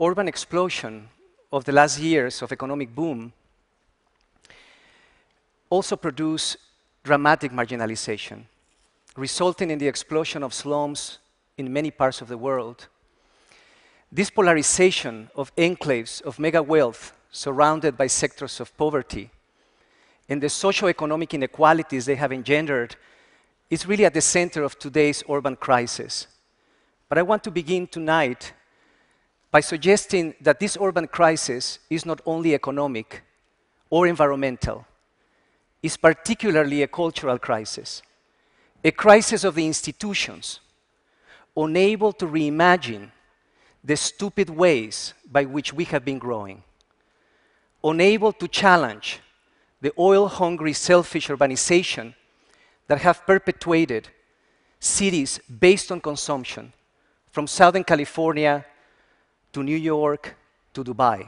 urban explosion of the last years of economic boom also produce dramatic marginalization, resulting in the explosion of slums in many parts of the world. This polarization of enclaves of mega wealth surrounded by sectors of poverty and the socio-economic inequalities they have engendered is really at the center of today's urban crisis. But I want to begin tonight by suggesting that this urban crisis is not only economic or environmental, it's particularly a cultural crisis, a crisis of the institutions, unable to reimagine the stupid ways by which we have been growing, unable to challenge the oil-hungry, selfish urbanization that have perpetuated cities based on consumption, from Southern California to New York to Dubai.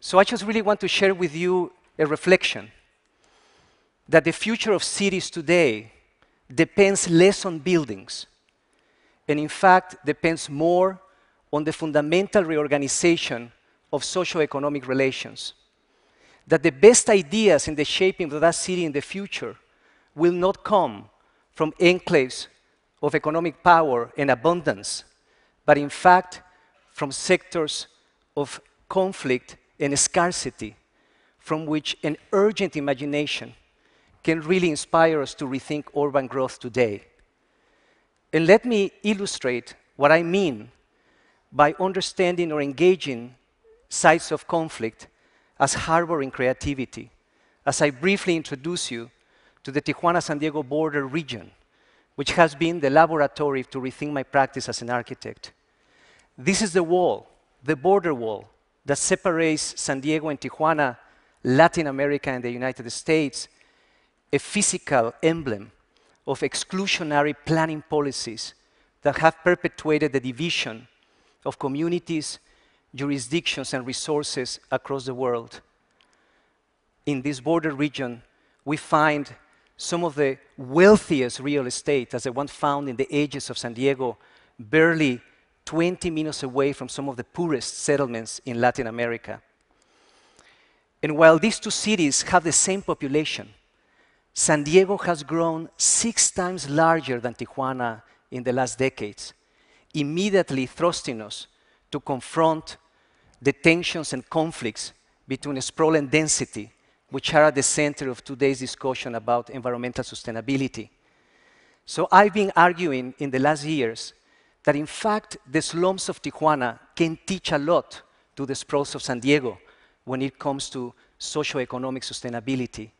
So I just really want to share with you a reflection that the future of cities today depends less on buildings, and in fact depends more on the fundamental reorganization of socio-economic relations. That the best ideas in the shaping of that city in the future will not come from enclaves of economic power and abundance, but in fact from sectors of conflict and scarcity, from which an urgent imagination can really inspire us to rethink urban growth today. And let me illustrate what I mean by understanding or engaging sites of conflict as harboring creativity, as I briefly introduce you to the Tijuana-San Diego border region, which has been the laboratory to rethink my practice as an architect. This is the wall, the border wall, that separates San Diego and Tijuana, Latin America and the United States, a physical emblem of exclusionary planning policies that have perpetuated the division of communities, jurisdictions, and resources across the world. In this border region, we find some of the wealthiest real estate, as the one found in the edges of San Diego, barely 20 minutes away from some of the poorest settlements in Latin America. And while these two cities have the same population, San Diego has grown six times larger than Tijuana in the last decades, immediately thrusting us to confront the tensions and conflicts between sprawl and density, which are at the center of today's discussion about environmental sustainability. So I've been arguing in the last years that in fact the slums of Tijuana can teach a lot to the sprawls of San Diego when it comes to socioeconomic sustainability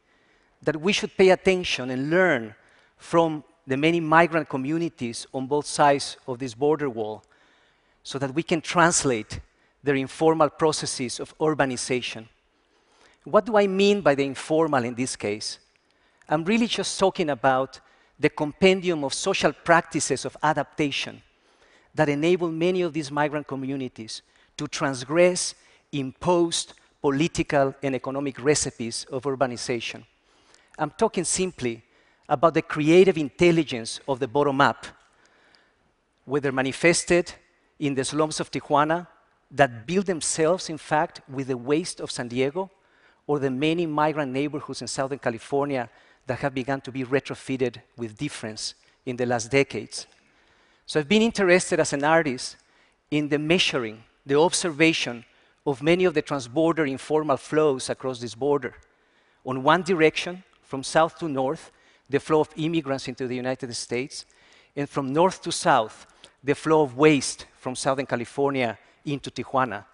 that we should pay attention and learn from the many migrant communities on both sides of this border wall so that we can translate their informal processes of urbanization. What do I mean by the informal in this case? I'm really just talking about the compendium of social practices of adaptation that enable many of these migrant communities to transgress imposed political and economic recipes of urbanization. I'm talking simply about the creative intelligence of the bottom up, whether manifested in the slums of Tijuana that build themselves, in fact, with the waste of San Diego, or the many migrant neighborhoods in Southern California that have begun to be retrofitted with difference in the last decades. So I've been interested as an artist in the measuring, the observation of many of the transborder informal flows across this border. On one direction, from south to north, the flow of immigrants into the United States, and from north to south, the flow of waste from Southern California into Tijuana.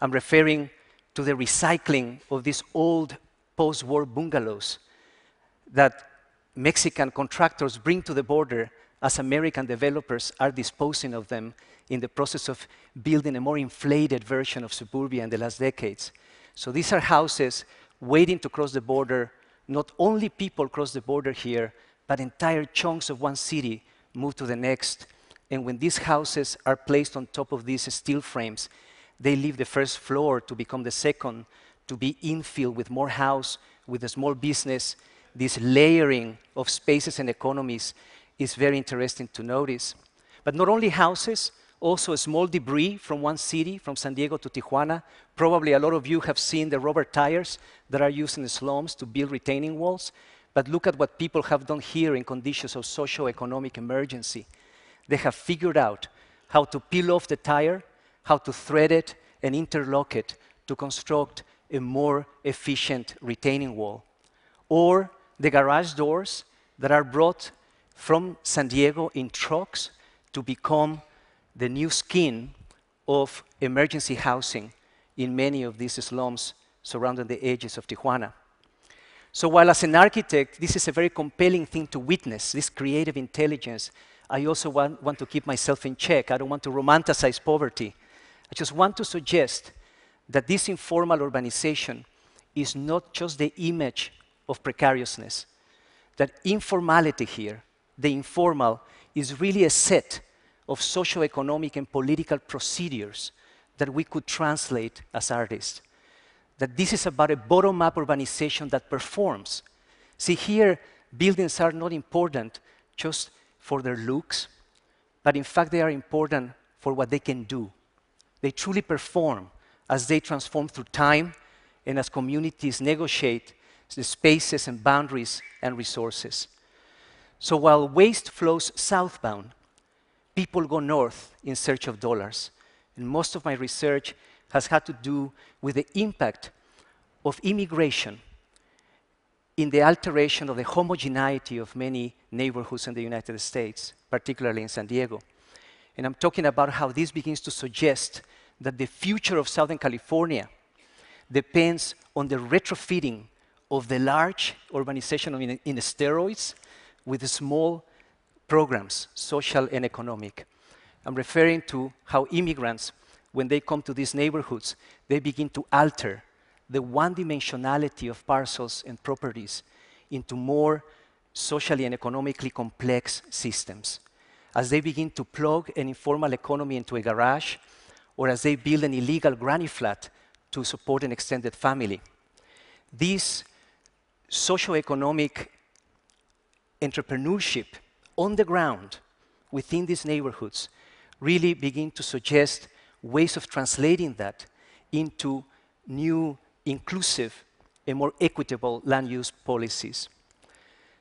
I'm referring to the recycling of these old post-war bungalows that Mexican contractors bring to the border as American developers are disposing of them in the process of building a more inflated version of suburbia in the last decades. So these are houses waiting to cross the border not only people cross the border here, but entire chunks of one city move to the next. And when these houses are placed on top of these steel frames, they leave the first floor to become the second, to be infilled with more house, with a small business. This layering of spaces and economies is very interesting to notice. But not only houses, also small debris from one city, from San Diego to Tijuana. Probably a lot of you have seen the rubber tires that are used in the slums to build retaining walls. But look at what people have done here in conditions of socio-economic emergency. They have figured out how to peel off the tire, how to thread it and interlock it to construct a more efficient retaining wall. Or the garage doors that are brought from San Diego in trucks to become the new skin of emergency housing in many of these slums surrounding the edges of Tijuana. So while as an architect, this is a very compelling thing to witness, this creative intelligence, I also want, want to keep myself in check. I don't want to romanticize poverty. I just want to suggest that this informal urbanization is not just the image of precariousness, that informality here, the informal, is really a set of socio-economic and political procedures that we could translate as artists. That this is about a bottom-up urbanization that performs. See, here, buildings are not important just for their looks, but in fact, they are important for what they can do. They truly perform as they transform through time and as communities negotiate the spaces and boundaries and resources. So while waste flows southbound, people go north in search of dollars. And most of my research has had to do with the impact of immigration in the alteration of the homogeneity of many neighborhoods in the United States, particularly in San Diego. And I'm talking about how this begins to suggest that the future of Southern California depends on the retrofitting of the large urbanization in, in steroids with small programs, social and economic. I'm referring to how immigrants, when they come to these neighborhoods, they begin to alter the one-dimensionality of parcels and properties into more socially and economically complex systems. As they begin to plug an informal economy into a garage, or as they build an illegal granny flat to support an extended family. These socio-economic entrepreneurship on the ground within these neighborhoods really begin to suggest ways of translating that into new, inclusive, and more equitable land use policies.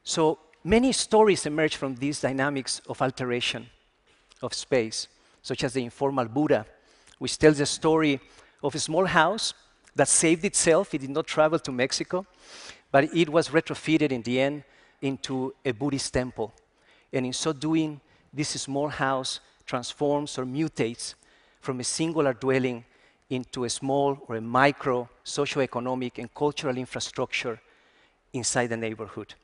So many stories emerge from these dynamics of alteration of space, such as the informal Buddha, which tells the story of a small house that saved itself. It did not travel to Mexico, but it was retrofitted in the end into a Buddhist temple. And in so doing, this small house transforms or mutates from a singular dwelling into a small or a micro socio-economic and cultural infrastructure inside the neighborhood.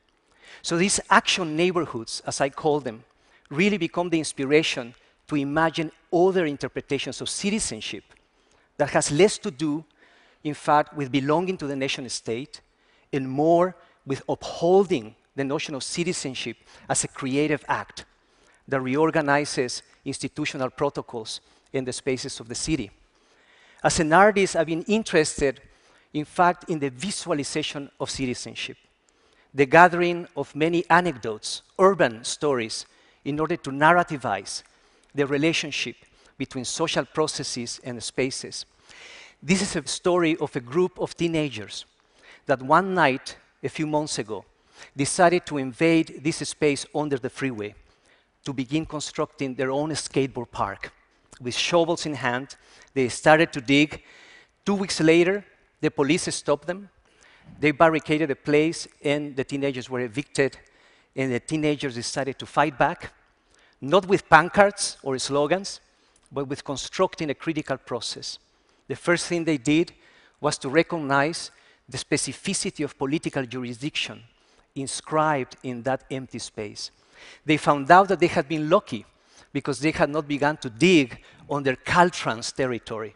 So these action neighborhoods, as I call them, really become the inspiration to imagine other interpretations of citizenship that has less to do, in fact, with belonging to the nation state and more with upholding the notion of citizenship as a creative act that reorganizes institutional protocols in the spaces of the city. As an artist, I've been interested, in fact, in the visualization of citizenship, the gathering of many anecdotes, urban stories, in order to narrativize the relationship between social processes and spaces. This is a story of a group of teenagers that one night, a few months ago, decided to invade this space under the freeway to begin constructing their own skateboard park. With shovels in hand, they started to dig. Two weeks later, the police stopped them. They barricaded the place, and the teenagers were evicted. And the teenagers decided to fight back, not with pancards or slogans, but with constructing a critical process. The first thing they did was to recognize the specificity of political jurisdiction inscribed in that empty space. They found out that they had been lucky because they had not begun to dig on their Caltrans territory.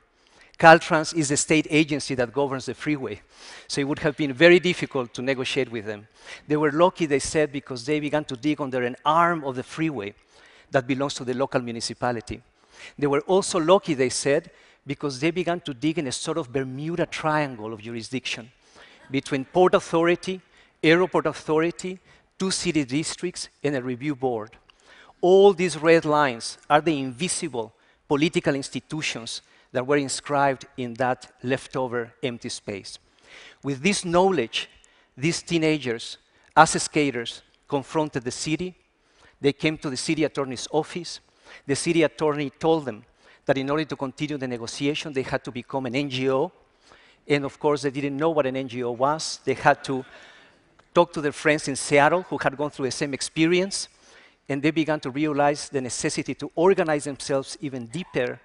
Caltrans is the state agency that governs the freeway, so it would have been very difficult to negotiate with them. They were lucky, they said, because they began to dig under an arm of the freeway that belongs to the local municipality. They were also lucky, they said, because they began to dig in a sort of Bermuda Triangle of jurisdiction between Port Authority, Airport Authority, two city districts, and a review board. All these red lines are the invisible political institutions that were inscribed in that leftover empty space. With this knowledge, these teenagers, as skaters, confronted the city. They came to the city attorney's office. The city attorney told them that in order to continue the negotiation, they had to become an NGO. And of course, they didn't know what an NGO was. They had to talk to their friends in Seattle who had gone through the same experience. And they began to realize the necessity to organize themselves even deeper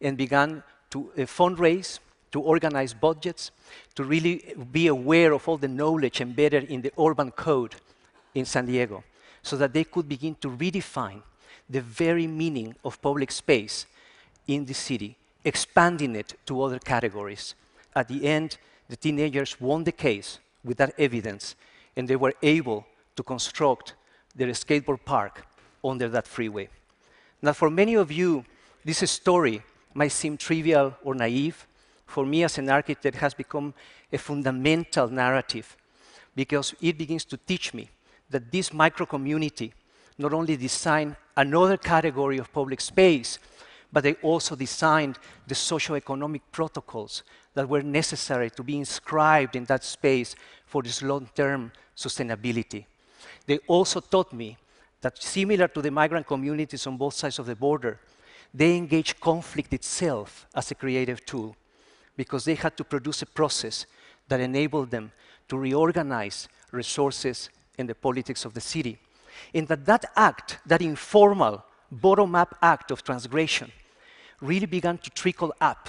and began to uh, fundraise, to organize budgets, to really be aware of all the knowledge embedded in the urban code in San Diego, so that they could begin to redefine the very meaning of public space in the city, expanding it to other categories. At the end, the teenagers won the case with that evidence, and they were able to construct their skateboard park under that freeway. Now, for many of you, this story might seem trivial or naive. For me, as an architect, it has become a fundamental narrative because it begins to teach me that this micro community not only designed another category of public space, but they also designed the socio-economic protocols that were necessary to be inscribed in that space for this long-term sustainability. They also taught me that similar to the migrant communities on both sides of the border, they engage conflict itself as a creative tool because they had to produce a process that enabled them to reorganize resources in the politics of the city. And that that act, that informal bottom-up act of transgression, really began to trickle up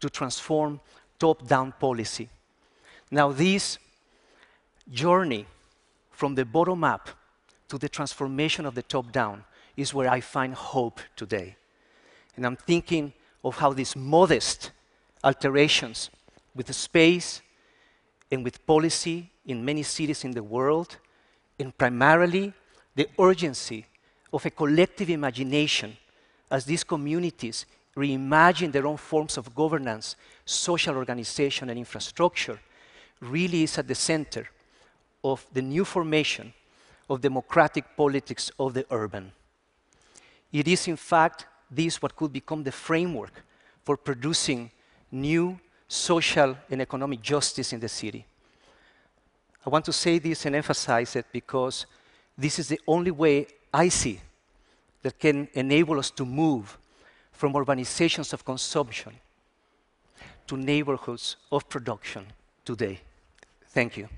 to transform top-down policy. Now this journey from the bottom up to the transformation of the top down is where I find hope today. And I'm thinking of how these modest alterations with space and with policy in many cities in the world, and primarily the urgency of a collective imagination as these communities reimagine their own forms of governance, social organization, and infrastructure, really is at the center of the new formation of democratic politics of the urban. It is, in fact, this what could become the framework for producing new social and economic justice in the city. I want to say this and emphasize it because this is the only way I see that can enable us to move from urbanizations of consumption to neighborhoods of production today. Thank you.